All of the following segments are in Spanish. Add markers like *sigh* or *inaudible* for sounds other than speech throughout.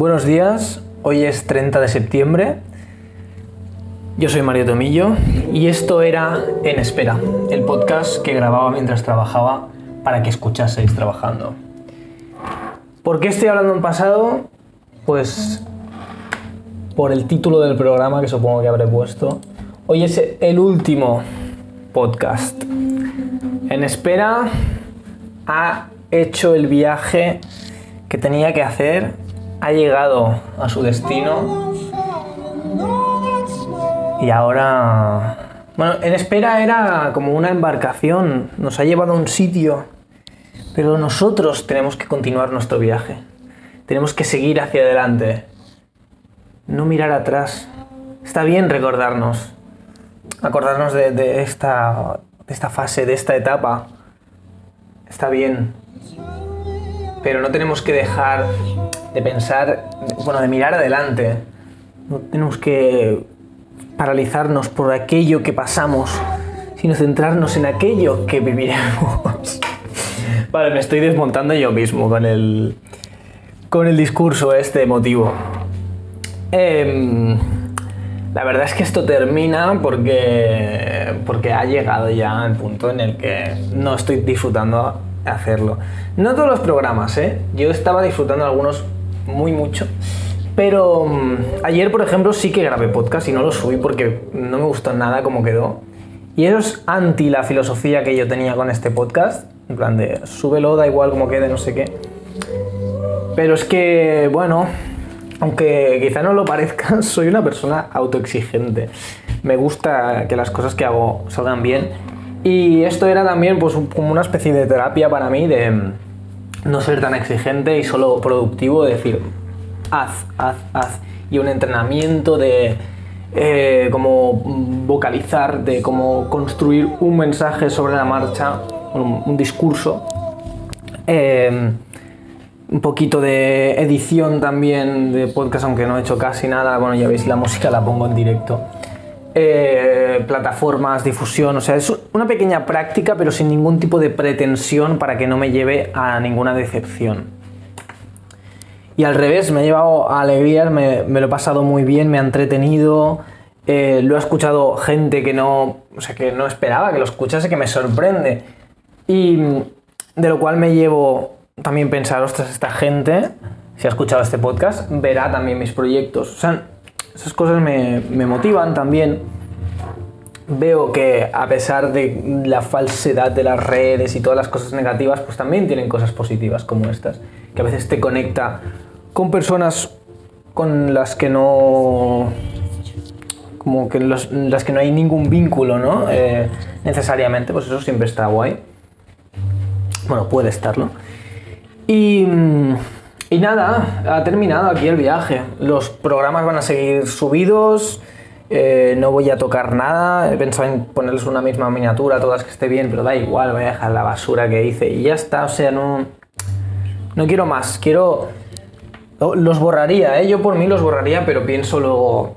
Buenos días, hoy es 30 de septiembre. Yo soy Mario Tomillo y esto era En Espera, el podcast que grababa mientras trabajaba para que escuchaseis trabajando. ¿Por qué estoy hablando en pasado? Pues por el título del programa que supongo que habré puesto. Hoy es el último podcast. En espera ha hecho el viaje que tenía que hacer, ha llegado a su destino. Y ahora... Bueno, en espera era como una embarcación, nos ha llevado a un sitio, pero nosotros tenemos que continuar nuestro viaje, tenemos que seguir hacia adelante, no mirar atrás. Está bien recordarnos, acordarnos de, esta, de esta fase, de esta etapa, está bien, pero no tenemos que dejar de pensar, bueno, de mirar adelante. No tenemos que paralizarnos por aquello que pasamos, sino centrarnos en aquello que viviremos. *laughs* vale, me estoy desmontando yo mismo con el, con el discurso este emotivo. Em, la verdad es que esto termina porque, porque ha llegado ya el punto en el que no estoy disfrutando hacerlo. No todos los programas, ¿eh? Yo estaba disfrutando algunos muy mucho. Pero mm, ayer, por ejemplo, sí que grabé podcast y no lo subí porque no me gustó nada cómo quedó. Y eso es anti la filosofía que yo tenía con este podcast. En plan de, súbelo, da igual como quede, no sé qué. Pero es que, bueno, aunque quizá no lo parezca, *laughs* soy una persona autoexigente. Me gusta que las cosas que hago salgan bien y esto era también pues, como una especie de terapia para mí de no ser tan exigente y solo productivo, de decir, haz, haz, haz. Y un entrenamiento de eh, cómo vocalizar, de cómo construir un mensaje sobre la marcha, un, discurso. Em, un poquito de edición también de podcast, aunque no he hecho casi nada. Bueno, ya veis, la música la pongo en directo. Eh, plataformas, difusión, o sea, es una pequeña práctica pero sin ningún tipo de pretensión para que no me lleve a ninguna decepción. Y al revés, me ha llevado a alegrías, me, lo he pasado muy bien, me ha entretenido, eh, lo ha escuchado gente que no, o sea, que no esperaba que lo escuchase, que me sorprende. Y de lo cual me llevo también pensar, ostras, esta gente, si ha escuchado este podcast, verá también mis proyectos. O sea, esas cosas me, motivan también. Veo que a pesar de la falsedad de las redes y todas las cosas negativas, pues también tienen cosas positivas como estas, que a veces te conecta con personas con las que no como que las que no hay ningún vínculo, ¿no? Eh, necesariamente, pues eso siempre está guay. Bueno, puede estarlo. Y mm, y nada, ha terminado aquí el viaje. Los programas van a seguir subidos. Eh, no voy a tocar nada. He pensado en ponerles una misma miniatura, todas que esté bien, pero da igual, voy a dejar la basura que hice y ya está. O sea, no, no quiero más. Quiero. Los borraría, ¿eh? Yo por mí los borraría, pero pienso luego.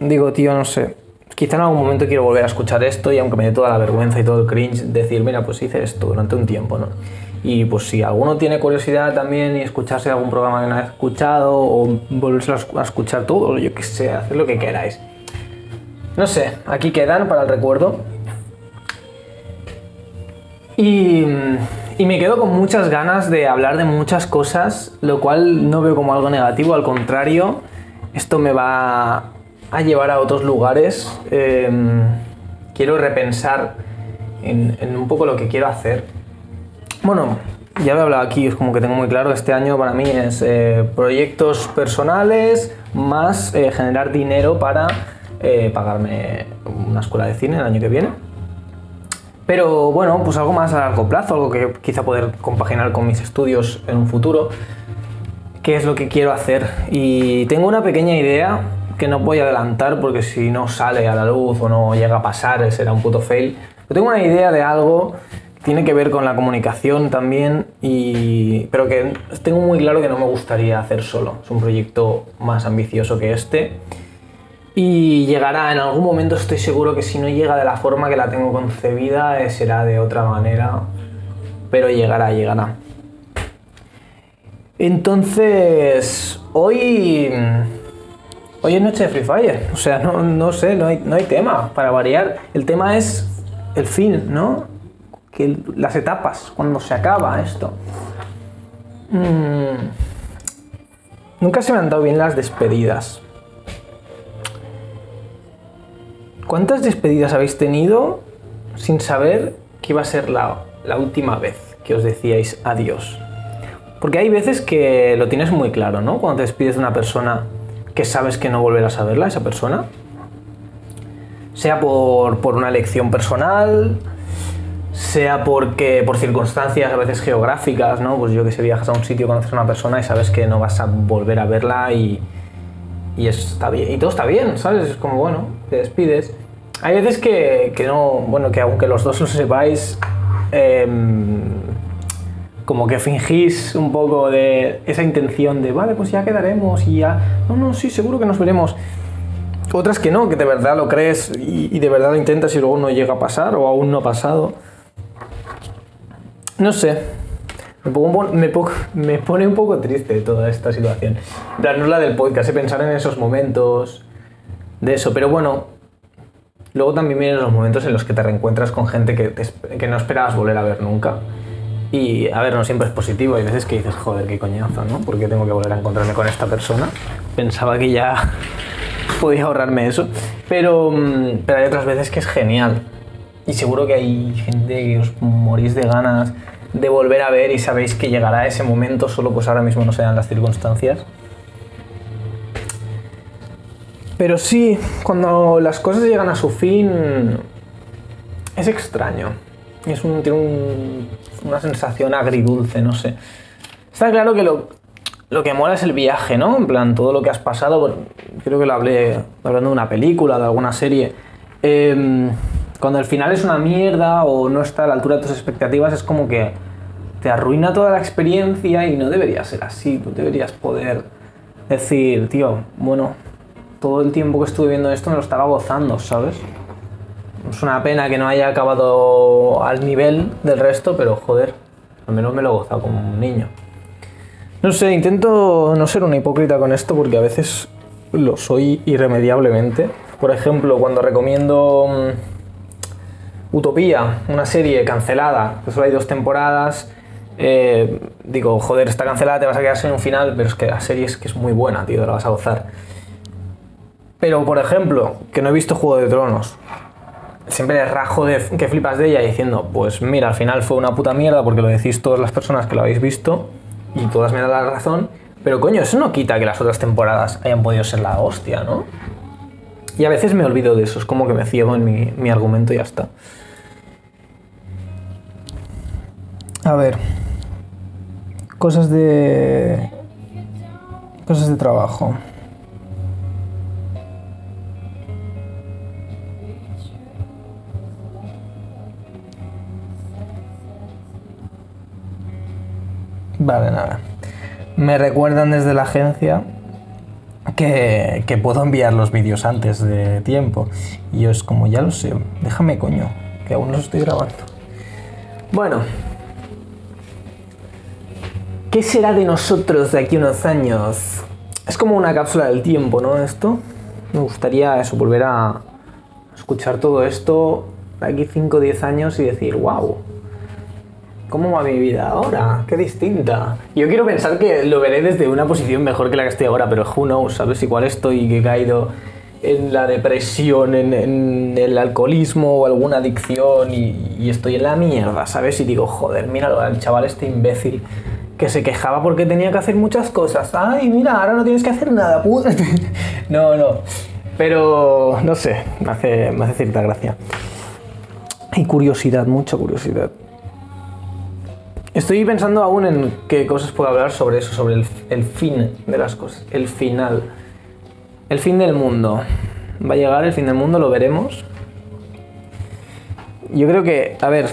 Digo, tío, no sé. Quizá en algún momento quiero volver a escuchar esto y aunque me dé toda la vergüenza y todo el cringe, decir, mira, pues hice esto durante un tiempo, ¿no? Y pues si alguno tiene curiosidad también y escucharse algún programa que no ha escuchado o volverse a escuchar todo, yo qué sé, hacer lo que queráis. No sé, aquí quedan para el recuerdo. Y, y, me quedo con muchas ganas de hablar de muchas cosas, lo cual no veo como algo negativo, al contrario, esto me va a llevar a otros lugares. Em, quiero repensar en, en un poco lo que quiero hacer bueno, ya lo he hablado aquí, es como que tengo muy claro, este año para mí es eh, proyectos personales más eh, generar dinero para eh, pagarme una escuela de cine el año que viene. Pero bueno, pues algo más a largo plazo, algo que quizá poder compaginar con mis estudios en un futuro, qué es lo que quiero hacer. Y tengo una pequeña idea que no voy a adelantar porque si no sale a la luz o no llega a pasar será un puto fail. Pero tengo una idea de algo tiene que ver con la comunicación también, y, pero que tengo muy claro que no me gustaría hacer solo. Es un proyecto más ambicioso que este. Y llegará en algún momento, estoy seguro que si no llega de la forma que la tengo concebida, eh, será de otra manera. Pero llegará, llegará. Entonces, hoy. Hoy es noche de Free Fire. O sea, no, no sé, no hay, no hay tema para variar. El tema es el fin, ¿no? Que las etapas, cuando se acaba esto. Mm. Nunca se me han dado bien las despedidas. ¿Cuántas despedidas habéis tenido sin saber que iba a ser la, la última vez que os decíais adiós? Porque hay veces que lo tienes muy claro, ¿no? Cuando te despides de una persona que sabes que no volverás a verla, esa persona. Sea por, por una elección personal, sea porque por circunstancias a veces geográficas, ¿no? Pues yo que sé, viajas a un sitio, conoces a una persona y sabes que no vas a volver a verla y, y está bien, y todo está bien, ¿sabes? Es como, bueno, te despides. Hay veces que, que no, bueno, que aunque los dos lo sepáis, em, como que fingís un poco de esa intención de, vale, pues ya quedaremos y ya, no, no, sí, seguro que nos veremos. Otras que no, que de verdad lo crees y de verdad lo intentas y luego no llega a pasar o aún no ha pasado. No sé. Me, pone un poco triste toda esta situación. En plan, no es la del podcast, pensar en esos momentos de eso. Pero bueno, luego también vienen los momentos en los que te reencuentras con gente que, que no esperabas volver a ver nunca. Y a ver, no siempre es positivo. Hay veces que dices, joder, qué coñazo, ¿no? ¿Por qué tengo que volver a encontrarme con esta persona? Pensaba que ya *laughs* podía ahorrarme eso. Pero, mm, pero hay otras veces que es genial. Y seguro que hay gente que os morís de ganas de volver a ver y sabéis que llegará ese momento, solo pues ahora mismo no se dan las circunstancias. Pero sí, cuando las cosas llegan a su fin, es extraño. Es un, tiene un- una sensación agridulce, no sé. Está claro que lo, lo que mola es el viaje, ¿no? En plan, todo lo que has pasado, creo que lo hablé hablando de una película, de alguna serie. Em, cuando el final es una mierda o no está a la altura de tus expectativas, es como que te arruina toda la experiencia y no debería ser así. Tú deberías poder decir, tío, bueno, todo el tiempo que estuve viendo esto me lo estaba gozando, ¿sabes? Es una pena que no haya acabado al nivel del resto, pero joder, al menos me lo he gozado como un niño. No sé, intento no ser una hipócrita con esto porque a veces lo soy irremediablemente. Por ejemplo, cuando recomiendo mm, Utopía, una serie cancelada, que solo hay dos temporadas, eh, digo, joder, está cancelada, te vas a quedar sin un final, pero es que la serie es que es muy buena, tío, la vas a gozar. Pero, por ejemplo, que no he visto Juego de Tronos, siempre rajo de que flipas de ella diciendo, pues mira, al final fue una puta mierda porque lo decís todas las personas que lo habéis visto y todas me dan la razón, pero coño, eso no quita que las otras temporadas hayan podido ser la hostia, ¿no? Y a veces me olvido de eso, es como que me ciego en mi, mi argumento y ya está. A ver. Cosas de... Cosas de trabajo. Vale, nada. Me recuerdan desde la agencia que, puedo enviar los vídeos antes de tiempo. Y yo es como, ya lo sé, déjame coño, que aún los estoy grabando. Bueno. ¿Qué será de nosotros de aquí unos años? Es como una cápsula del tiempo, ¿no? Esto. Me gustaría eso, volver a escuchar todo esto de aquí 5 o 10 años y decir, wow, ¿Cómo va mi vida ahora? Qué distinta. Yo quiero pensar que lo veré desde una posición mejor que la que estoy ahora, pero who knows, ¿sabes? Igual estoy que he caído en la depresión, en, en el alcoholismo o alguna adicción y, estoy en la mierda, ¿sabes? Y digo, joder, míralo, al chaval este imbécil que se quejaba porque tenía que hacer muchas cosas. Ay, mira, ahora no tienes que hacer nada, puta. *laughs* no, no. Pero, no sé, me hace, me hace cierta gracia. Y curiosidad, mucha curiosidad. Estoy pensando aún en qué cosas puedo hablar sobre eso, sobre el, fin de las cosas, el final. El fin del mundo. Va a llegar el fin del mundo, lo veremos. Yo creo que, a ver,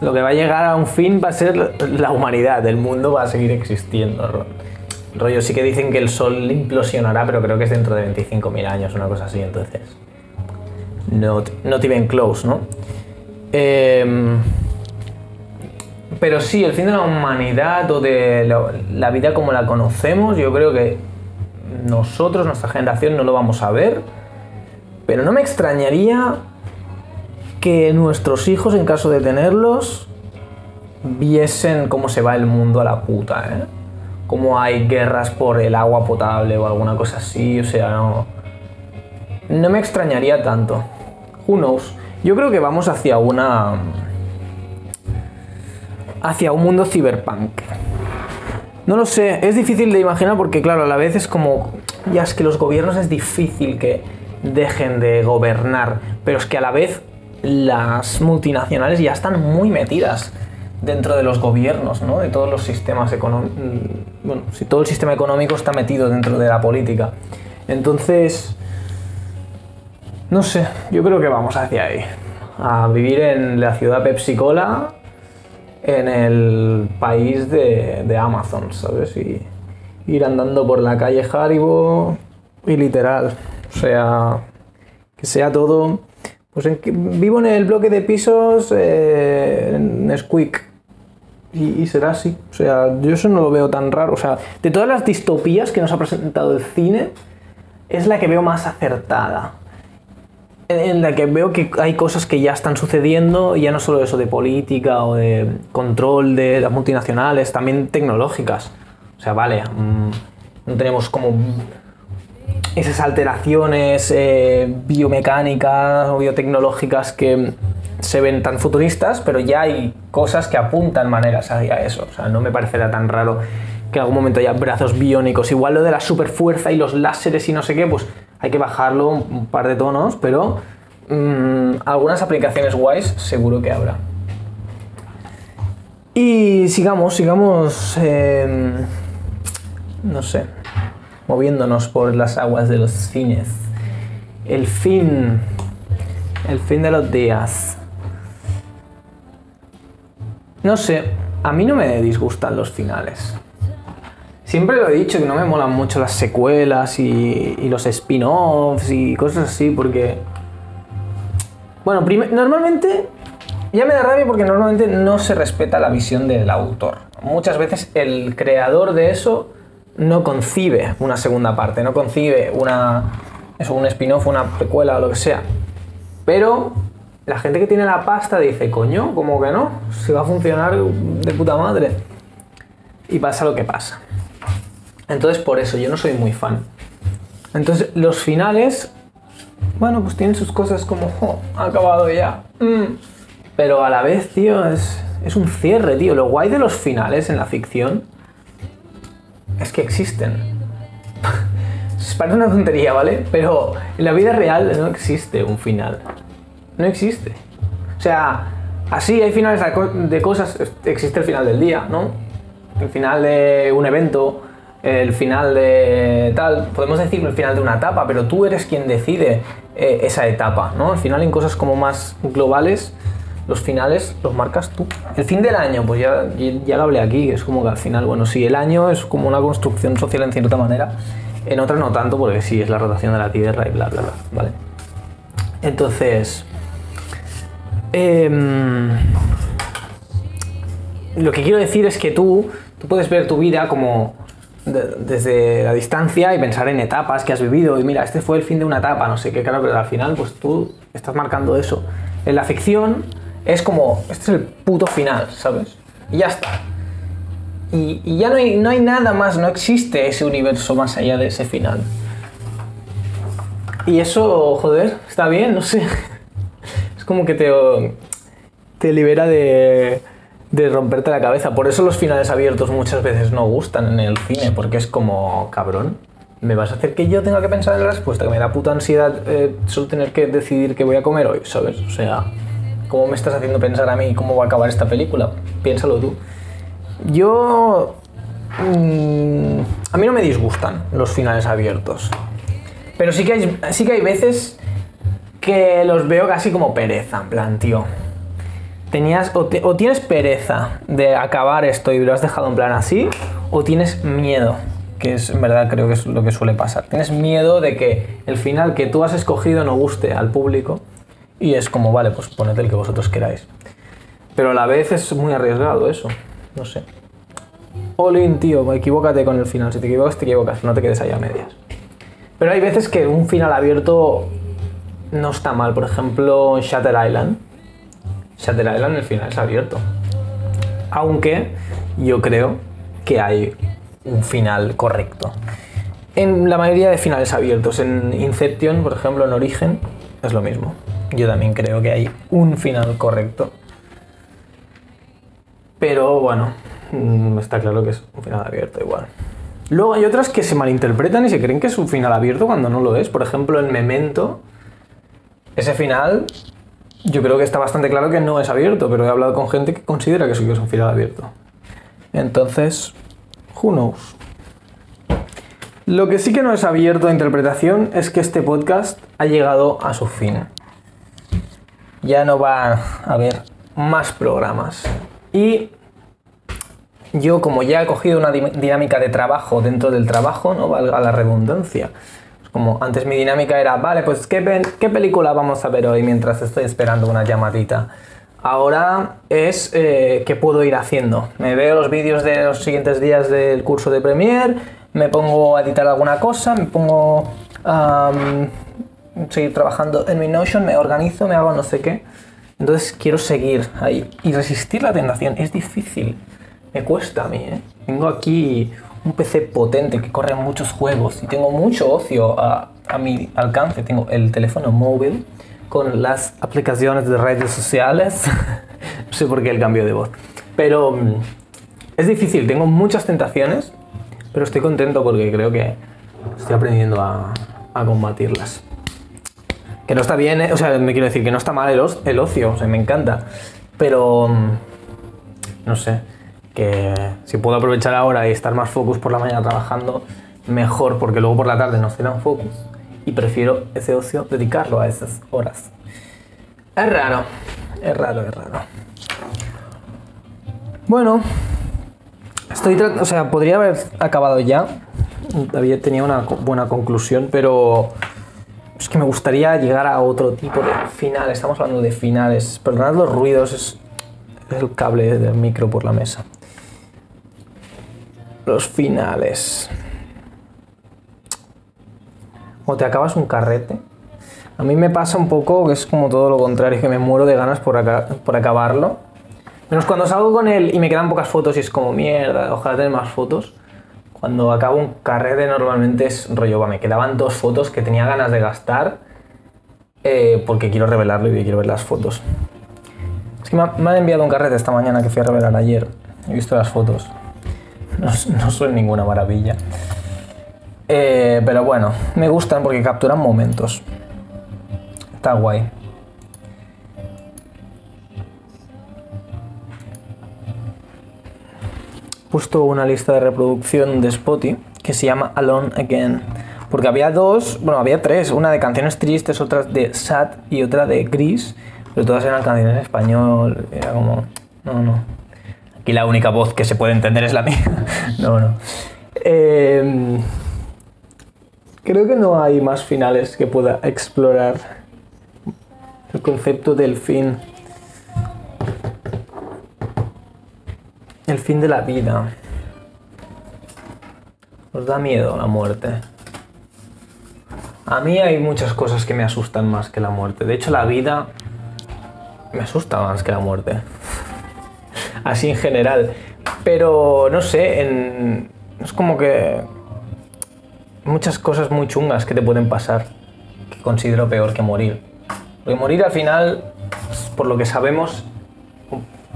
lo que va a llegar a un fin va a ser la humanidad, el mundo va a seguir existiendo. ro- Rollo, sí que dicen que el sol implosionará, pero creo que es dentro de 25.000 años, una cosa así, entonces. Not, not even close, ¿no? Em, Pero sí, el fin de la humanidad o de la, vida como la conocemos, yo creo que nosotros, nuestra generación, no lo vamos a ver. Pero no me extrañaría que nuestros hijos, en caso de tenerlos, viesen cómo se va el mundo a la puta, ¿eh? Cómo hay guerras por el agua potable o alguna cosa así, o sea, no... No me extrañaría tanto. Who knows? Yo creo que vamos hacia una... hacia un mundo cyberpunk. No lo sé, es difícil de imaginar porque claro, a la vez es como... Ya es que los gobiernos es difícil que dejen de gobernar, pero es que a la vez las multinacionales ya están muy metidas dentro de los gobiernos, ¿no? De todos los sistemas económicos. Bueno, si todo el sistema económico está metido dentro de la política. Entonces, no sé, yo creo que vamos hacia ahí. A vivir en la ciudad Pepsi Cola, en el país de, de Amazon, ¿sabes? Y ir andando por la calle Haribo y literal. O sea, que sea todo. Pues vivo en el bloque de pisos eh, en Squeak. Y será así. O sea, yo eso no lo veo tan raro. O sea, de todas las distopías que nos ha presentado el cine, es la que veo más acertada. En, la que veo que hay cosas que ya están sucediendo, y ya no solo eso de política o de control de las multinacionales, también tecnológicas. O sea, vale, mm, no tenemos como esas alteraciones eh, biomecánicas o biotecnológicas que se ven tan futuristas, pero ya hay cosas que apuntan maneras hacia eso. O sea, no me parecerá tan raro que en algún momento haya brazos biónicos. Igual lo de la superfuerza y los láseres y no sé qué, pues hay que bajarlo un, par de tonos, pero mm, algunas aplicaciones guays seguro que habrá. Y sigamos, sigamos, eh, no sé, moviéndonos por las aguas de los cines. El fin, el fin de los días. No sé, a mí no me disgustan los finales. Siempre lo he dicho que no me molan mucho las secuelas y, los spin-offs y cosas así porque... Bueno, normalmente ya me da rabia porque normalmente no se respeta la visión del autor. Muchas veces el creador de eso no concibe una segunda parte, no concibe una, eso, un spin-off, una precuela o lo que sea. Pero la gente que tiene la pasta dice, coño, como que no, si va a funcionar de puta madre. Y pasa lo que pasa. Entonces por eso yo no soy muy fan. Entonces los finales, bueno, pues tienen sus cosas como, "Jo, ha acabado ya. Mm". Pero a la vez, tío, es, es un cierre, tío. Lo guay de los finales en la ficción es que existen. *laughs* Parece una tontería, ¿vale? Pero en la vida real no existe un final. No existe. O sea, así hay finales de cosas. Existe el final del día, ¿no? El final de un evento, el final de tal. Podemos decir el final de una etapa, pero tú eres quien decide eh, esa etapa, ¿no? Al final en cosas como más globales, los finales los marcas tú. El fin del año, pues ya, ya lo hablé aquí, es como que al final, bueno, sí, el año es como una construcción social en cierta manera, en otra no tanto, porque sí, es la rotación de la Tierra y bla, bla, bla, ¿vale? Entonces, em, lo que quiero decir es que tú, tú puedes ver tu vida como de- desde la distancia y pensar en etapas que has vivido y mira, este fue el fin de una etapa, no sé qué, claro, pero al final pues tú estás marcando eso. En la ficción es como, este es el puto final, ¿sabes? Y ya está. Y, y ya no hay, no hay nada más, no existe ese universo más allá de ese final. Y eso, joder, está bien, no sé. *laughs* Es como que te, te libera de, de romperte la cabeza. Por eso los finales abiertos muchas veces no gustan en el cine, porque es como, cabrón, ¿me vas a hacer que yo tenga que pensar en la respuesta? Que me da puta ansiedad eh, solo tener que decidir qué voy a comer hoy, ¿sabes? O sea, ¿cómo me estás haciendo pensar a mí cómo va a acabar esta película? Piénsalo tú. Yo... mm, a mí no me disgustan los finales abiertos. Pero sí que hay, sí que hay veces que los veo casi como pereza, en plan, tío. Tenías, o, tienes pereza de acabar esto y lo has dejado en plan así, o tienes miedo, que es en verdad creo que es lo que suele pasar. Tienes miedo de que el final que tú has escogido no guste al público y es como, vale, pues poned el que vosotros queráis. Pero a la vez es muy arriesgado eso. No sé. Olin, tío, equivócate con el final. Si te equivocas, te equivocas. No te quedes ahí a medias. Pero hay veces que un final abierto no está mal. Por ejemplo, Shatter Island. Shatter Island el final es abierto. Aunque yo creo que hay un final correcto. En la mayoría de finales abiertos, en Inception, por ejemplo, en Origen, es lo mismo. Yo también creo que hay un final correcto. Pero bueno, mm, está claro que es un final abierto igual. Luego hay otras que se malinterpretan y se creen que es un final abierto cuando no lo es. Por ejemplo, en Memento, ese final yo creo que está bastante claro que no es abierto, pero he hablado con gente que considera que sí que es un final abierto. Entonces, who knows. Lo que sí que no es abierto a interpretación es que este podcast ha llegado a su fin. Ya no va a haber más programas. Y yo como ya he cogido una dinámica de trabajo dentro del trabajo, no valga la redundancia. Como antes mi dinámica era, vale, pues ¿qué, ¿qué, película vamos a ver hoy mientras estoy esperando una llamadita? Ahora es eh, qué puedo ir haciendo. Me veo los vídeos de los siguientes días del curso de Premiere, me pongo a editar alguna cosa, me pongo a seguir trabajando en mi Notion, me organizo, me hago no sé qué. Entonces quiero seguir ahí y resistir la tentación. Es difícil, me cuesta a mí. ¿eh? Tengo aquí un PC potente que corre muchos juegos y tengo mucho ocio a, a mi alcance. Tengo el teléfono móvil con las aplicaciones de redes sociales. *laughs* no sé por qué el cambio de voz. Pero mm, es difícil, tengo muchas tentaciones, pero estoy contento porque creo que estoy aprendiendo a, a combatirlas. Que no está bien, ¿eh? o sea, me quiero decir que no está mal el, el ocio, o sea, me encanta. Pero, mm, no sé, si puedo aprovechar ahora y estar más focus por la mañana trabajando, mejor, porque luego por la tarde no estoy tan focus y prefiero ese ocio dedicarlo a esas horas. Es raro, es raro, es raro. Bueno, estoy o sea, podría haber acabado ya. Había tenía una buena conclusión, pero es que me gustaría llegar a otro tipo de final. Estamos hablando de finales. Perdonad los ruidos, es el cable del micro por la mesa. Los finales o te acabas un carrete. A mí me pasa un poco que es como todo lo contrario, que me muero de ganas por, por acabarlo. Menos cuando salgo con él y me quedan pocas fotos y es como mierda, ojalá tener más fotos. Cuando acabo un carrete normalmente es rollo, me quedaban dos fotos que tenía ganas de gastar eh, porque quiero revelarlo y quiero ver las fotos. Es que me, han enviado un carrete esta mañana que fui a revelar ayer. He visto las fotos. No, no son ninguna maravilla. Eh, pero bueno, me gustan porque capturan momentos. Está guay. Puesto una lista de reproducción de Spotify que se llama Alone Again. Porque había dos, bueno, había tres. Una de canciones tristes, otra de sad y otra de gris. Pero todas eran canciones en español. Era como, no, no. Aquí la única voz que se puede entender es la mía. *laughs* no, no. Eh, Creo que no hay más finales que pueda explorar el concepto del fin. El fin de la vida. ¿Os da miedo la muerte? A mí hay muchas cosas que me asustan más que la muerte. De hecho, la vida me asusta más que la muerte. Así en general. Pero no sé, es como que muchas cosas muy chungas que te pueden pasar, que considero peor que morir. Porque morir al final, por lo que sabemos,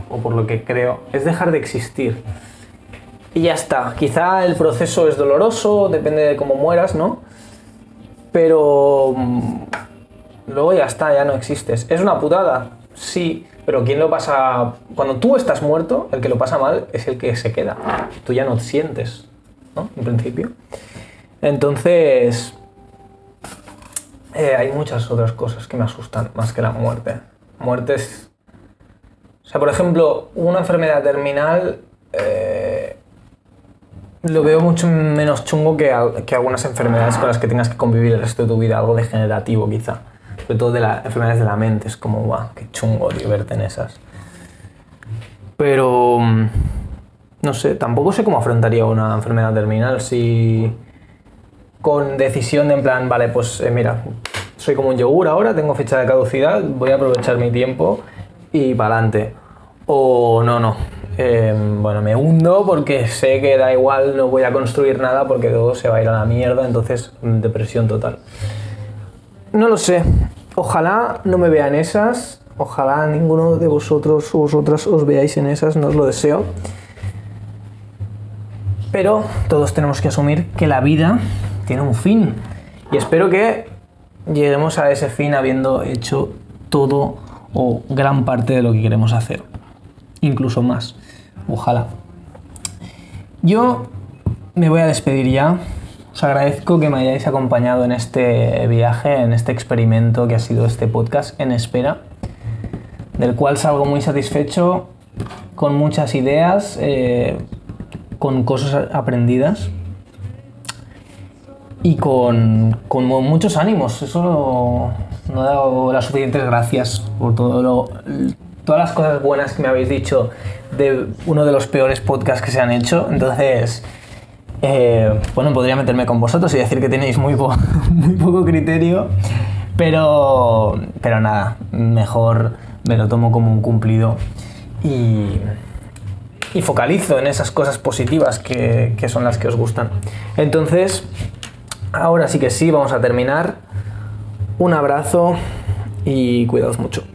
o por lo que creo, es dejar de existir. Y ya está. Quizá el proceso es doloroso, depende de cómo mueras, ¿no? Pero mm, luego ya está, ya no existes. ¿Es una putada? Sí, pero ¿quién lo pasa? Cuando tú estás muerto, el que lo pasa mal es el que se queda. Tú ya no te sientes, ¿no? En principio. Entonces, eh, hay muchas otras cosas que me asustan más que la muerte. Muertes. O sea, por ejemplo, una enfermedad terminal eh, lo veo mucho menos chungo que, que, algunas enfermedades con las que tengas que convivir el resto de tu vida, algo degenerativo quizá. Sobre todo de las enfermedades de la mente, es como, guau, qué chungo, tío, verte en esas. Pero mm, no sé, tampoco sé cómo afrontaría una enfermedad terminal si con decisión de en plan, vale, pues eh, mira, soy como un yogur ahora, tengo fecha de caducidad, voy a aprovechar mi tiempo y para adelante. O no, no. Em, bueno, me hundo porque sé que da igual, no voy a construir nada porque todo se va a ir a la mierda, entonces mm, depresión total. No lo sé. Ojalá no me vean esas. Ojalá ninguno de vosotros o vosotras os veáis en esas, no os lo deseo. Pero todos tenemos que asumir que la vida tiene un fin. Y espero que lleguemos a ese fin habiendo hecho todo o gran parte de lo que queremos hacer. Incluso más. Ojalá. Yo me voy a despedir ya. Os agradezco que me hayáis acompañado en este viaje, en este experimento que ha sido este podcast en espera, del cual salgo muy satisfecho, con muchas ideas, eh, con cosas aprendidas y con, con muchos ánimos. Eso no, no he dado las suficientes gracias por todo lo, todas las cosas buenas que me habéis dicho de uno de los peores podcasts que se han hecho. Entonces, eh, bueno, podría meterme con vosotros y decir que tenéis *laughs* muy, poco criterio, pero, pero nada, mejor me lo tomo como un cumplido y, focalizo en esas cosas positivas que son las que os gustan. Entonces, ahora sí que sí, vamos a terminar. Un abrazo y cuidaos mucho.